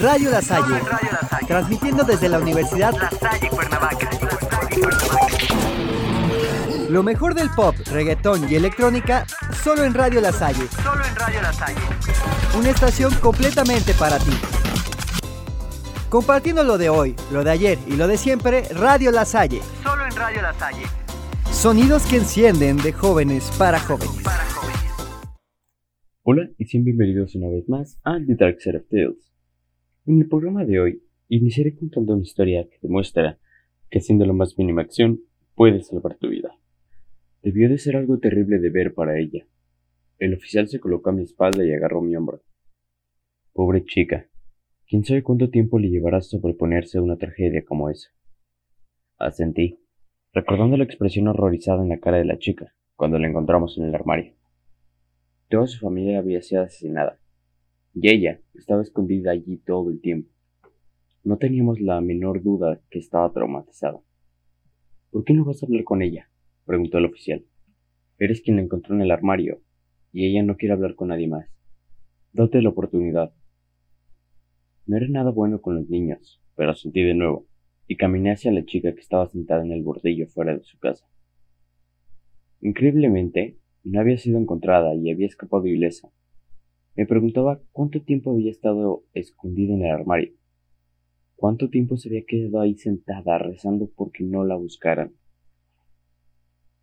Radio La Salle, transmitiendo desde la Universidad La Salle Cuernavaca. lo mejor del pop, reggaetón y electrónica solo en Radio La Salle, Solo en Radio La Salle. una estación completamente para ti. Compartiendo lo de hoy, lo de ayer y lo de siempre, Radio La Salle. Solo en Radio La Salle. Sonidos que encienden de jóvenes para jóvenes. Hola y sean bienvenidos una vez más a The Dark Side of Tales. En el programa de hoy iniciaré contando una historia que demuestra que haciendo la más mínima acción puedes salvar tu vida. Debió de ser algo terrible de ver para ella. El oficial se colocó a mi espalda y agarró mi hombro. Pobre chica, quién sabe cuánto tiempo le llevará sobreponerse a una tragedia como esa. Asentí, recordando la expresión horrorizada en la cara de la chica cuando la encontramos en el armario. Toda su familia había sido asesinada, y ella estaba escondida allí todo el tiempo. No teníamos la menor duda que estaba traumatizada. ¿Por qué no vas a hablar con ella? preguntó el oficial. Eres quien la encontró en el armario, y ella no quiere hablar con nadie más. Date la oportunidad. No era nada bueno con los niños, pero sentí de nuevo, y caminé hacia la chica que estaba sentada en el bordillo fuera de su casa. Increíblemente, no había sido encontrada y había escapado ilesa. Me preguntaba cuánto tiempo había estado escondida en el armario. ¿Cuánto tiempo se había quedado ahí sentada rezando porque no la buscaran?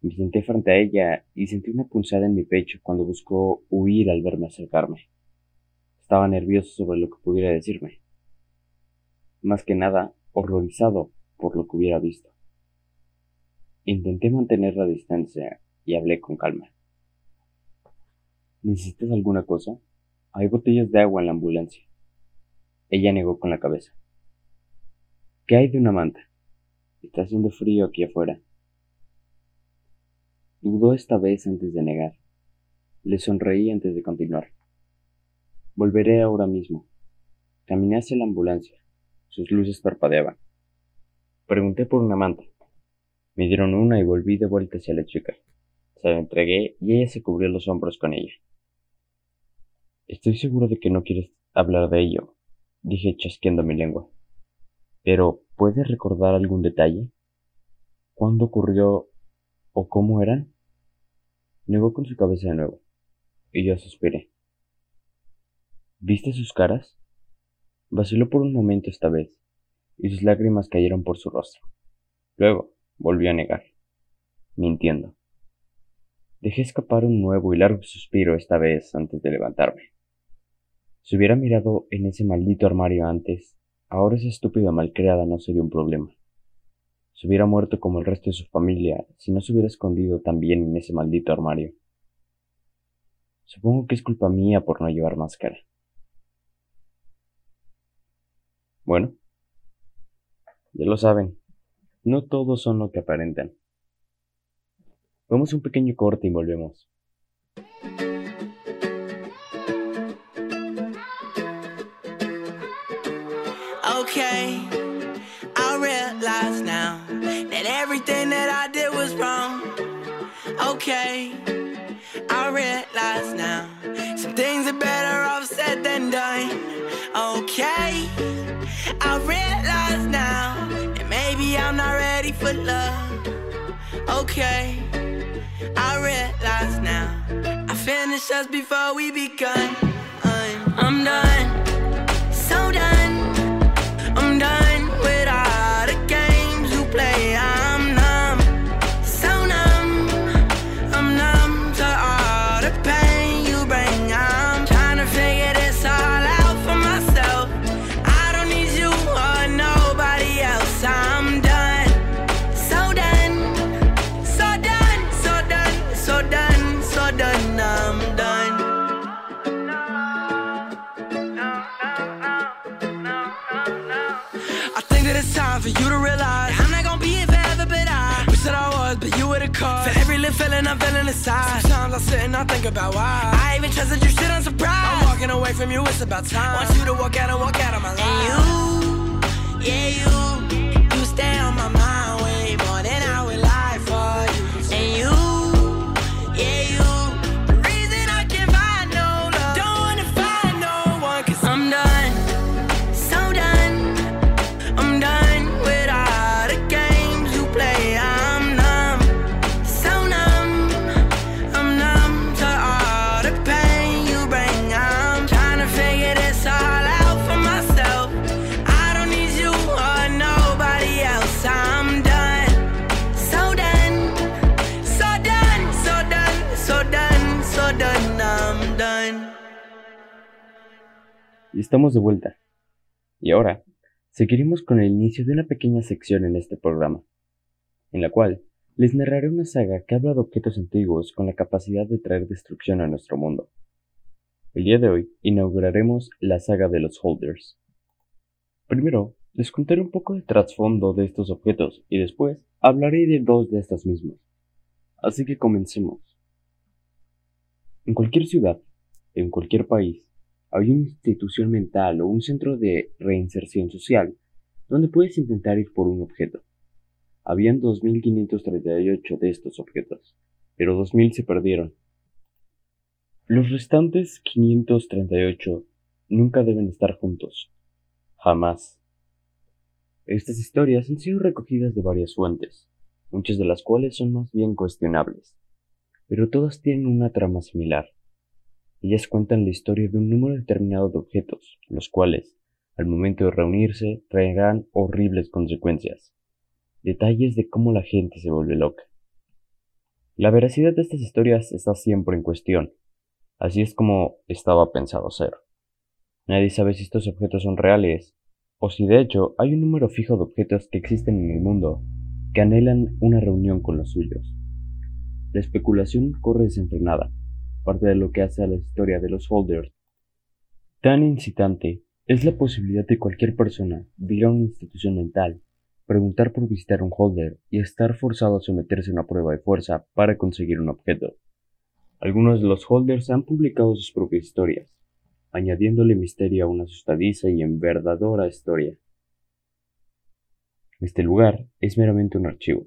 Me senté frente a ella y sentí una punzada en mi pecho cuando buscó huir al verme acercarme. Estaba nervioso sobre lo que pudiera decirme. Más que nada, horrorizado por lo que hubiera visto. Intenté mantener la distancia y hablé con calma. ¿Necesitas alguna cosa? Hay botellas de agua en la ambulancia. Ella negó con la cabeza. ¿Qué hay de una manta? Está haciendo frío aquí afuera. Dudó esta vez antes de negar. Le sonreí antes de continuar. Volveré ahora mismo. Caminé hacia la ambulancia. Sus luces parpadeaban. Pregunté por una manta. Me dieron una y volví de vuelta hacia la chica. Se la entregué y ella se cubrió los hombros con ella. Estoy seguro de que no quieres hablar de ello, dije chasqueando mi lengua. Pero, ¿puedes recordar algún detalle? ¿Cuándo ocurrió o cómo eran? Negó con su cabeza de nuevo, y yo suspiré. ¿Viste sus caras? Vaciló por un momento esta vez, y sus lágrimas cayeron por su rostro. Luego volvió a negar, mintiendo. Dejé escapar un nuevo y largo suspiro esta vez antes de levantarme. Si hubiera mirado en ese maldito armario antes, ahora esa estúpida malcriada no sería un problema. Se hubiera muerto como el resto de su familia si no se hubiera escondido también en ese maldito armario. Supongo que es culpa mía por no llevar máscara. Bueno, ya lo saben, no todos son lo que aparentan. Vamos a un pequeño corte y volvemos. Okay, I realize now some things are better off said than done. Okay, I realize now that maybe I'm not ready for love. Okay, I realize now I finished just before we begun. I'm done, feeling I'm feeling inside. Sometimes I sit and I think about why I even trusted you, shit, I'm surprised. I'm walking away from you, it's about time. Want you to walk out and walk out of my life. And you, yeah, you, you stay on my mind vuelta. Y ahora, seguiremos con el inicio de una pequeña sección en este programa, en la cual les narraré una saga que habla de objetos antiguos con la capacidad de traer destrucción a nuestro mundo. El día de hoy inauguraremos la saga de los Holders. Primero, les contaré un poco de trasfondo de estos objetos y después hablaré de dos de estos mismos. Así que comencemos. En cualquier ciudad, en cualquier país, hay una institución mental o un centro de reinserción social donde puedes intentar ir por un objeto. Habían 2.538 de estos objetos, pero 2.000 se perdieron. Los restantes 538 nunca deben estar juntos. Jamás. Estas historias han sido recogidas de varias fuentes, muchas de las cuales son más bien cuestionables, pero todas tienen una trama similar. Ellas cuentan la historia de un número determinado de objetos, los cuales, al momento de reunirse, traerán horribles consecuencias. Detalles de cómo la gente se vuelve loca. La veracidad de estas historias está siempre en cuestión. Así es como estaba pensado ser. Nadie sabe si estos objetos son reales, o si de hecho hay un número fijo de objetos que existen en el mundo que anhelan una reunión con los suyos. La especulación corre desenfrenada, parte de lo que hace a la historia de los holders tan incitante es la posibilidad de cualquier persona de ir a una institución mental, preguntar por visitar un holder y estar forzado a someterse a una prueba de fuerza para conseguir un objeto. Algunos de los holders han publicado sus propias historias, añadiéndole misterio a una asustadiza y enverdadora historia. Este lugar es meramente un archivo,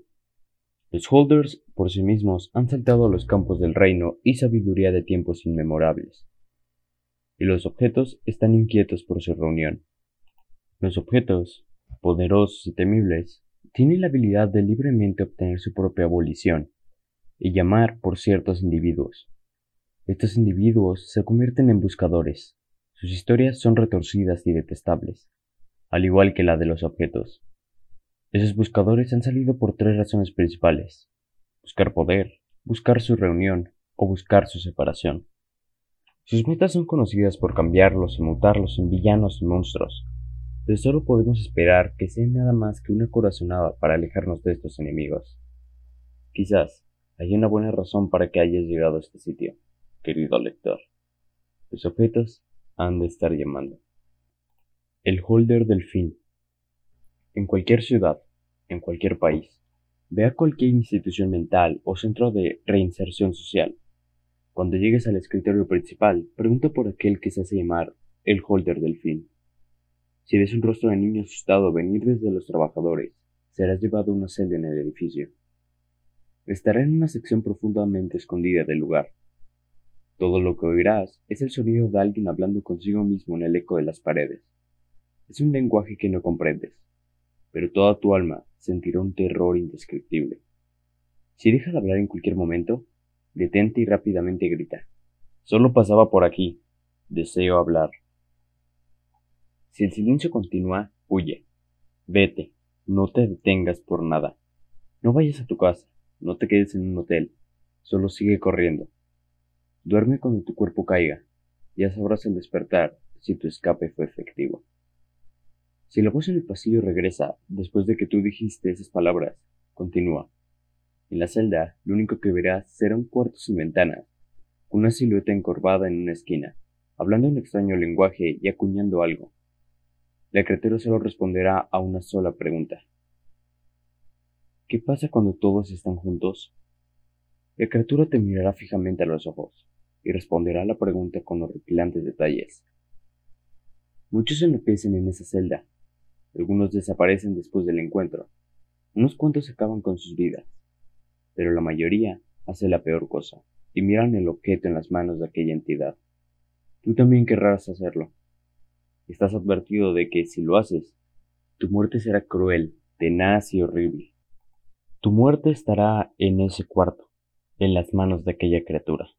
los holders por sí mismos han saltado a los campos del reino y sabiduría de tiempos inmemorables. Y los objetos están inquietos por su reunión. Los objetos, poderosos y temibles, tienen la habilidad de libremente obtener su propia abolición y llamar por ciertos individuos. Estos individuos se convierten en buscadores. Sus historias son retorcidas y detestables, al igual que la de los objetos. Esos buscadores han salido por tres razones principales. Buscar poder, buscar su reunión o buscar su separación. Sus metas son conocidas por cambiarlos y mutarlos en villanos y monstruos, pero solo podemos esperar que sean nada más que una corazonada para alejarnos de estos enemigos. Quizás hay una buena razón para que hayas llegado a este sitio, querido lector. Los objetos han de estar llamando. El holder del fin en cualquier ciudad, en cualquier país. Ve a cualquier institución mental o centro de reinserción social. Cuando llegues al escritorio principal, pregunta por aquel que se hace llamar el holder del fin. Si ves un rostro de niño asustado venir desde los trabajadores, serás llevado a una celda en el edificio. Estará en una sección profundamente escondida del lugar. Todo lo que oirás es el sonido de alguien hablando consigo mismo en el eco de las paredes. Es un lenguaje que no comprendes, pero toda tu alma sentirá un terror indescriptible. Si deja de hablar en cualquier momento, detente y rápidamente grita. Solo pasaba por aquí. Deseo hablar. Si el silencio continúa, huye. Vete. No te detengas por nada. No vayas a tu casa. No te quedes en un hotel. Solo sigue corriendo. Duerme cuando tu cuerpo caiga. Ya sabrás al despertar si tu escape fue efectivo. Si la voz en el pasillo regresa después de que tú dijiste esas palabras, continúa. En la celda, lo único que verás será un cuarto sin ventanas, con una silueta encorvada en una esquina, hablando un extraño lenguaje y acuñando algo. La criatura solo responderá a una sola pregunta. ¿Qué pasa cuando todos están juntos? La criatura te mirará fijamente a los ojos y responderá a la pregunta con horripilantes detalles. Muchos enloquecen en esa celda, algunos desaparecen después del encuentro. Unos cuantos acaban con sus vidas. Pero la mayoría hace la peor cosa y miran el objeto en las manos de aquella entidad. Tú también querrás hacerlo. Estás advertido de que si lo haces, tu muerte será cruel, tenaz y horrible. Tu muerte estará en ese cuarto, en las manos de aquella criatura.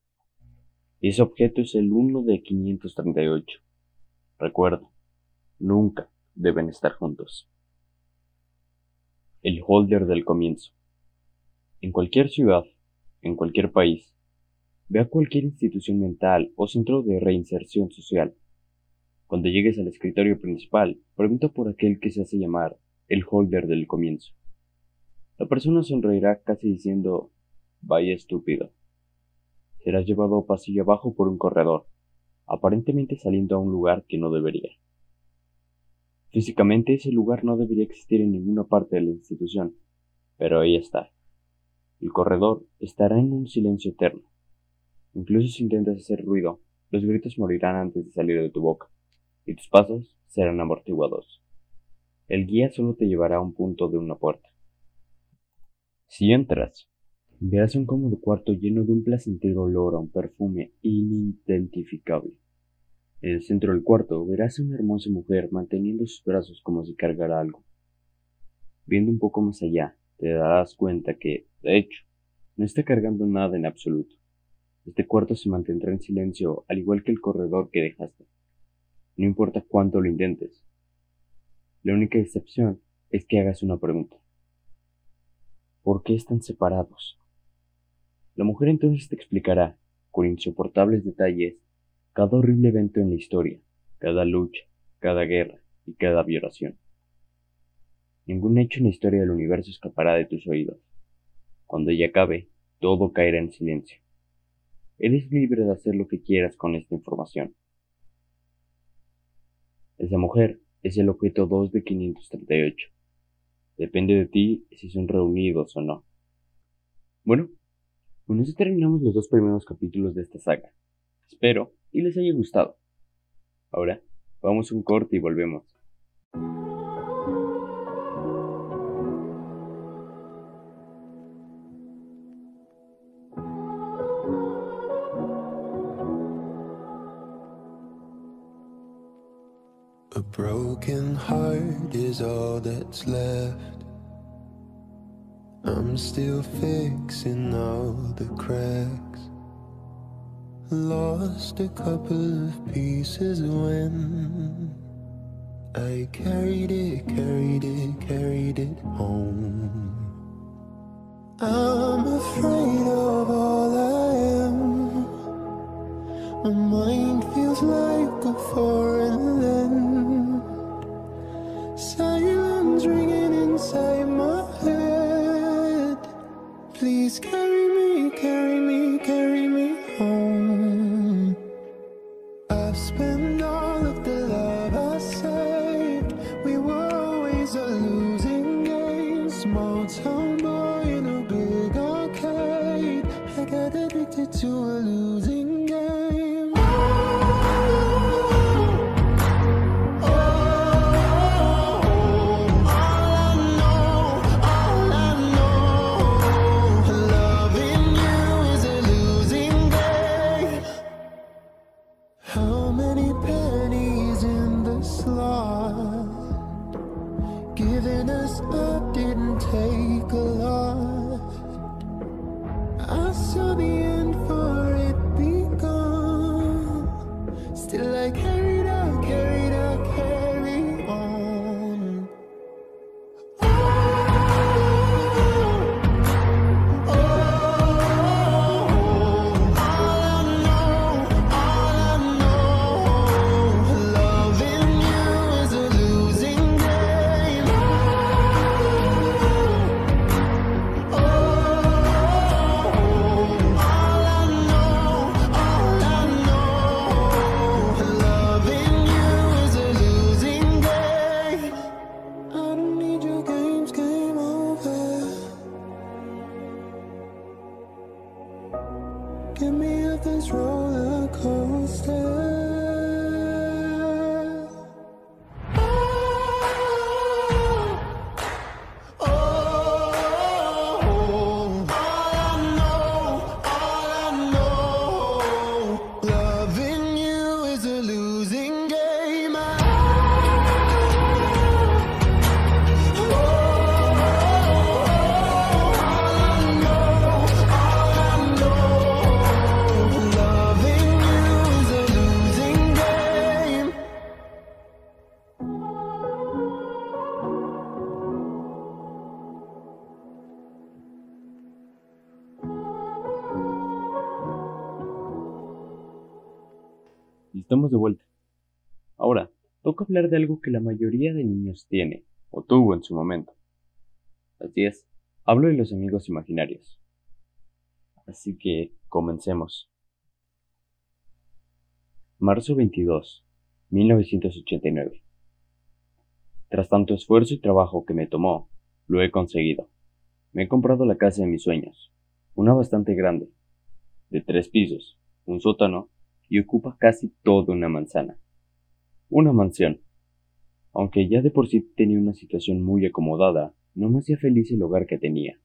Ese objeto es el 1 de 538. Recuerda, nunca, deben estar juntos. El holder del comienzo. En cualquier ciudad, en cualquier país, ve a cualquier institución mental o centro de reinserción social. Cuando llegues al escritorio principal, pregunta por aquel que se hace llamar el holder del comienzo. La persona sonreirá casi diciendo, vaya estúpido. Serás llevado pasillo abajo por un corredor, aparentemente saliendo a un lugar que no debería. Físicamente ese lugar no debería existir en ninguna parte de la institución, pero ahí está. El corredor estará en un silencio eterno. Incluso si intentas hacer ruido, los gritos morirán antes de salir de tu boca, y tus pasos serán amortiguados. El guía solo te llevará a un punto de una puerta. Si entras, verás un cómodo cuarto lleno de un placentero olor a un perfume inidentificable. En el centro del cuarto verás a una hermosa mujer manteniendo sus brazos como si cargara algo. Viendo un poco más allá, te darás cuenta que, de hecho, no está cargando nada en absoluto. Este cuarto se mantendrá en silencio al igual que el corredor que dejaste. No importa cuánto lo intentes. La única excepción es que hagas una pregunta. ¿Por qué están separados? La mujer entonces te explicará, con insoportables detalles, cada horrible evento en la historia, cada lucha, cada guerra y cada violación. Ningún hecho en la historia del universo escapará de tus oídos. Cuando ella acabe, todo caerá en silencio. Eres libre de hacer lo que quieras con esta información. Esa mujer es el objeto 2 de 538. Depende de ti si son reunidos o no. Bueno, con eso terminamos los dos primeros capítulos de esta saga. Espero y les haya gustado. Ahora, vamos a un corte y volvemos. A broken heart is all that's left. I'm still fixing all the cracks. Lost a couple of pieces when I carried it, carried it, carried it home. I'm afraid of all I am. My mind feels like a foreign land. Silence ringing inside my head. Please us estamos de vuelta. Ahora, toca hablar de algo que la mayoría de niños tiene, o tuvo en su momento. Así es, hablo de los amigos imaginarios. Así que comencemos. Marzo 22, 1989. Tras tanto esfuerzo y trabajo que me tomó, lo he conseguido. Me he comprado la casa de mis sueños, una bastante grande, de tres pisos, un sótano y ocupa casi toda una manzana. Una mansión. Aunque ya de por sí tenía una situación muy acomodada, no me hacía feliz el hogar que tenía,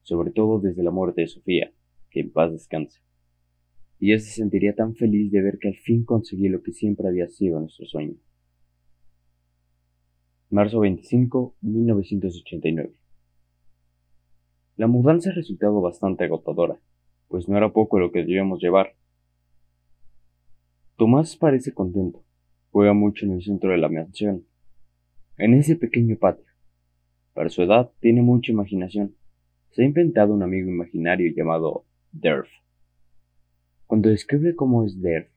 sobre todo desde la muerte de Sofía, que en paz descanse. Y ella se sentiría tan feliz de ver que al fin conseguí lo que siempre había sido nuestro sueño. Marzo 25, 1989. La mudanza ha resultado bastante agotadora, pues no era poco lo que debíamos llevar. Tomás parece contento, juega mucho en el centro de la mansión, en ese pequeño patio. Para su edad tiene mucha imaginación. Se ha inventado un amigo imaginario llamado Derf. Cuando describe cómo es Derf,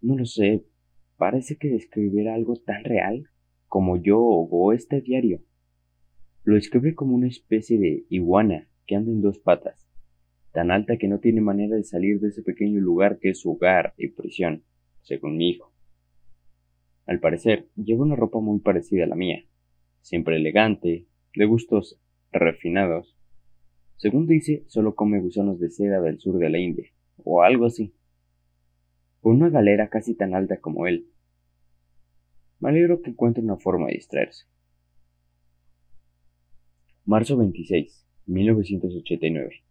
no lo sé, parece que describiera algo tan real como yo o este diario. Lo describe como una especie de iguana que anda en dos patas, tan alta que no tiene manera de salir de ese pequeño lugar que es su hogar y prisión, según mi hijo. Al parecer, lleva una ropa muy parecida a la mía, siempre elegante, de gustos refinados. Según dice, solo come gusanos de seda del sur de la India, o algo así. Con una galera casi tan alta como él. Me alegro que encuentre una forma de distraerse. Marzo 26, 1989.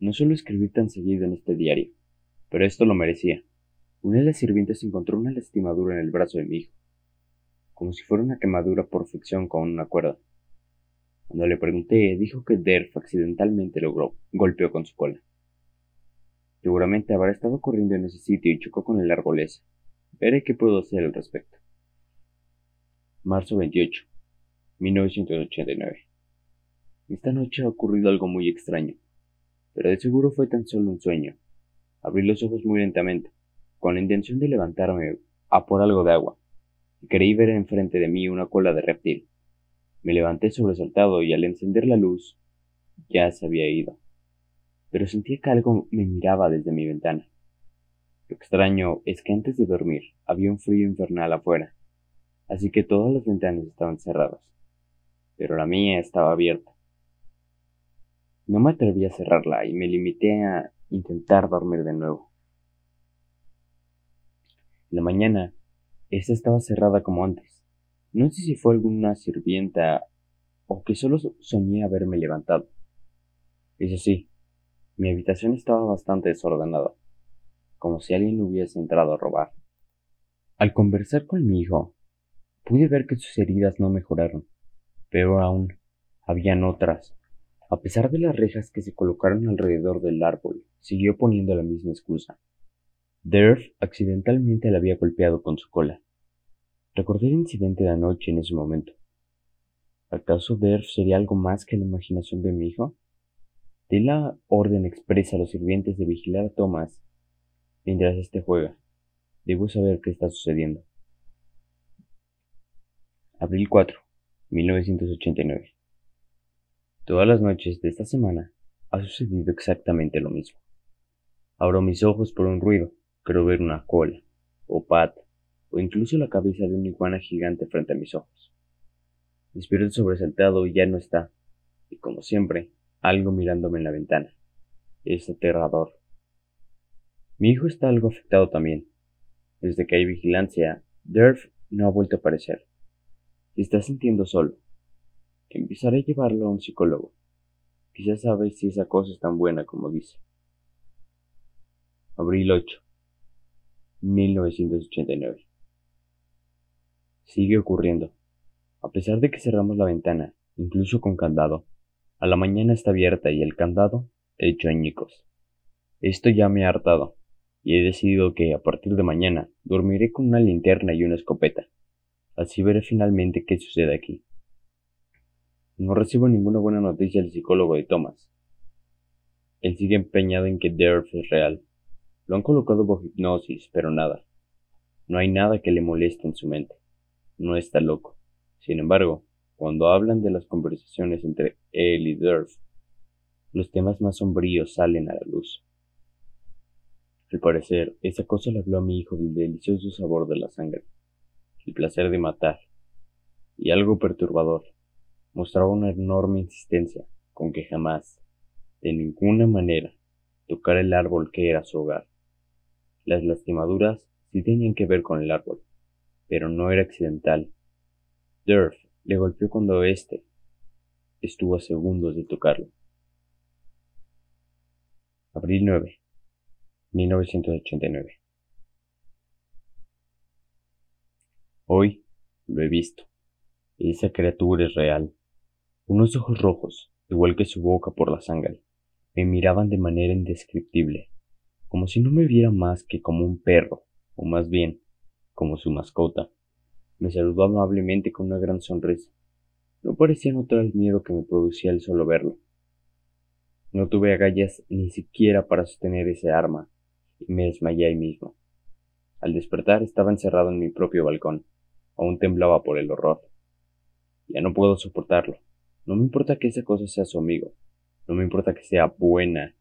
No suelo escribir tan seguido en este diario, pero esto lo merecía. Una de las sirvientas encontró una lastimadura en el brazo de mi hijo, como si fuera una quemadura por fricción con una cuerda. Cuando le pregunté, dijo que Derf accidentalmente lo golpeó con su cola. Seguramente habrá estado corriendo en ese sitio y chocó con el arbolesa. Veré qué puedo hacer al respecto. Marzo 28, 1989. Esta noche ha ocurrido algo muy extraño, pero de seguro fue tan solo un sueño. Abrí los ojos muy lentamente, con la intención de levantarme a por algo de agua, creí ver enfrente de mí una cola de reptil. Me levanté sobresaltado y al encender la luz ya se había ido. Pero sentía que algo me miraba desde mi ventana. Lo extraño es que antes de dormir había un frío infernal afuera, así que todas las ventanas estaban cerradas, pero la mía estaba abierta. No me atreví a cerrarla y me limité a intentar dormir de nuevo. La mañana, esta estaba cerrada como antes. No sé si fue alguna sirvienta o que solo soñé haberme levantado. Eso sí, mi habitación estaba bastante desordenada, como si alguien hubiese entrado a robar. Al conversar con mi hijo, pude ver que sus heridas no mejoraron, pero aún habían otras. A pesar de las rejas que se colocaron alrededor del árbol, siguió poniendo la misma excusa. Derf accidentalmente la había golpeado con su cola. Recordé el incidente de anoche en ese momento. ¿Acaso Derf sería algo más que la imaginación de mi hijo? Di la orden expresa a los sirvientes de vigilar a Thomas mientras éste juega. Debo saber qué está sucediendo. Abril 4, 1989. Todas las noches de esta semana ha sucedido exactamente lo mismo. Abro mis ojos por un ruido, creo ver una cola, o pata, o incluso la cabeza de una iguana gigante frente a mis ojos. Despierto sobresaltado y ya no está, y como siempre, algo mirándome en la ventana. Es aterrador. Mi hijo está algo afectado también. Desde que hay vigilancia, Derf no ha vuelto a aparecer. Se está sintiendo solo. Empezaré a llevarlo a un psicólogo. Quizás sabe si esa cosa es tan buena como dice. Abril 8, 1989. Sigue ocurriendo. A pesar de que cerramos la ventana, incluso con candado, a la mañana está abierta y el candado hecho añicos. Esto ya me ha hartado, y he decidido que a partir de mañana dormiré con una linterna y una escopeta. Así veré finalmente qué sucede aquí. No recibo ninguna buena noticia del psicólogo de Thomas. Él sigue empeñado en que Derf es real. Lo han colocado bajo hipnosis, pero nada. No hay nada que le moleste en su mente. no está loco. Sin embargo, cuando hablan de las conversaciones entre él y Durf, los temas más sombríos salen a la luz. Al parecer, esa cosa le habló a mi hijo del delicioso sabor de la sangre, el placer de matar, y algo perturbador, mostraba una enorme insistencia con que jamás, de ninguna manera, tocara el árbol que era su hogar. Las lastimaduras sí tenían que ver con el árbol, pero no era accidental. Durf le golpeó cuando éste estuvo a segundos de tocarlo. Abril 9, 1989. Hoy lo he visto. Esa criatura es real. Unos ojos rojos, igual que su boca por la sangre, me miraban de manera indescriptible, como si no me viera más que como un perro, o más bien, como su mascota. Me saludó amablemente con una gran sonrisa. No parecía notar el miedo que me producía el solo verlo. No tuve agallas ni siquiera para sostener ese arma, y me desmayé ahí mismo. Al despertar estaba encerrado en mi propio balcón. Aún temblaba por el horror. Ya no puedo soportarlo. No me importa que esa cosa sea su amigo. No me importa que sea buena.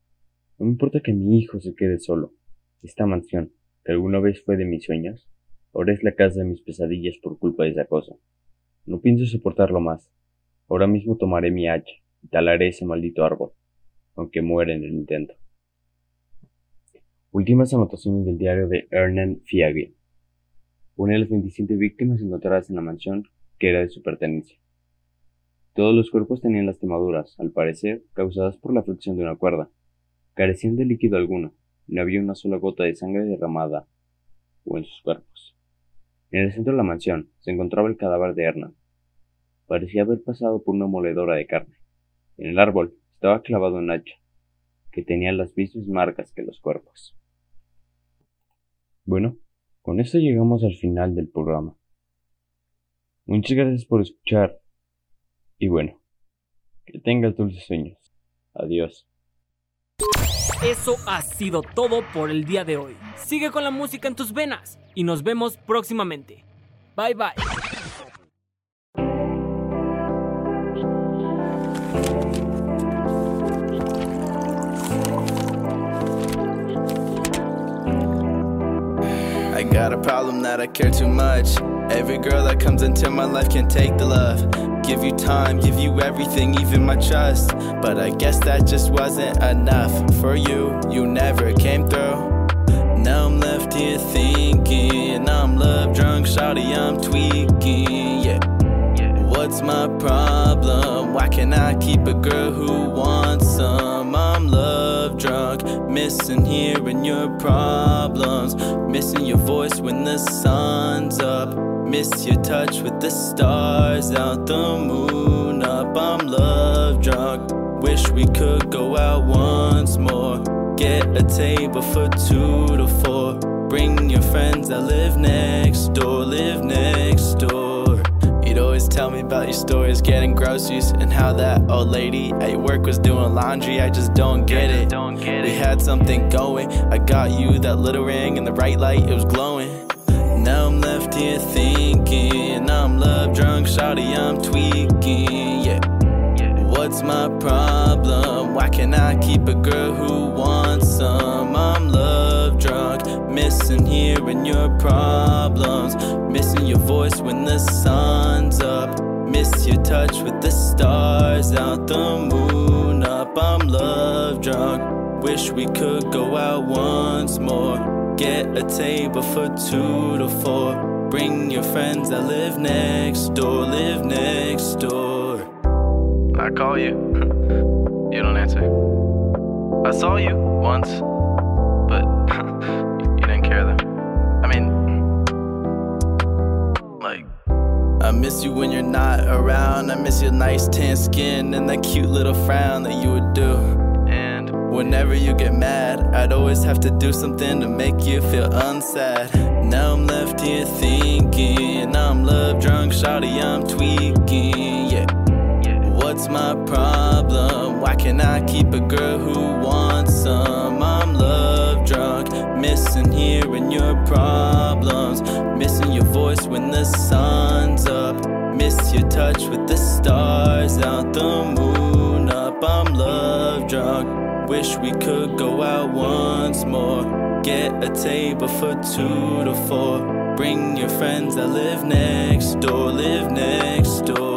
No me importa que mi hijo se quede solo. Esta mansión, que alguna vez fue de mis sueños, ahora es la casa de mis pesadillas por culpa de esa cosa. No pienso soportarlo más. Ahora mismo tomaré mi hacha y talaré ese maldito árbol aunque muere en el intento. Últimas anotaciones del diario de Hernan Fiagui, una de las 27 víctimas encontradas en la mansión que era de su pertenencia. Todos los cuerpos tenían lastimaduras, al parecer, causadas por la fricción de una cuerda. Carecían de líquido alguno, no había una sola gota de sangre derramada o en sus cuerpos. En el centro de la mansión se encontraba el cadáver de Hernan. Parecía haber pasado por una moledora de carne. En el árbol estaba clavado un hacha, que tenía las mismas marcas que los cuerpos. Bueno, con esto llegamos al final del programa. Muchas gracias por escuchar. Y bueno, que tengas dulces sueños. Adiós. Eso ha sido todo por el día de hoy. Sigue con la música en tus venas y nos vemos próximamente. Bye bye. I got a problem that I care too much. Every girl that comes into my life can take the love. Give you time, give you everything, even my trust. But I guess that just wasn't enough for you. You never came through. Now I'm left here thinking I'm love drunk, shawty, I'm tweaking. Yeah. What's my problem? Why can't I keep a girl who wants some? I'm love drunk, missing hearing your problems, missing your voice when the sun's up, miss your touch with the stars out, the moon up. I'm love drunk, wish we could go out once more, get a table for two to four. Bring your friends that live next door, live next door. You'd always tell me about your stories getting groceries and how that old lady at your work was doing laundry. I just don't get it. Don't get it. we had something going. I got you that little ring and the right light, it was glowing. Now I'm here thinking I'm love drunk, shawty, I'm tweaking. Yeah. What's my problem? Why can't I keep a girl who wants some? I'm love drunk, missing hearing your problems, missing your voice when the sun's up, miss your touch with the stars out, the moon up. I'm love drunk, wish we could go out once more, get a table for two to four. Bring your friends that live next door, live next door. I call you. you don't answer. I saw you once, but you didn't care though. I mean, like, I miss you when you're not around. I miss your nice tan skin and that cute little frown that you would do. Whenever you get mad, I'd always have to do something to make you feel unsad. Now I'm left here thinking I'm love drunk, shawty, I'm tweaking. Yeah. What's my problem? Why can't I keep a girl who wants some? I'm love drunk, missing hearing your problems, Missing your voice when the sun's up. Miss your touch with the stars out, the moon up. I'm love drunk. Wish we could go out once more. Get a table for two to four. Bring your friends that live next door, live next door.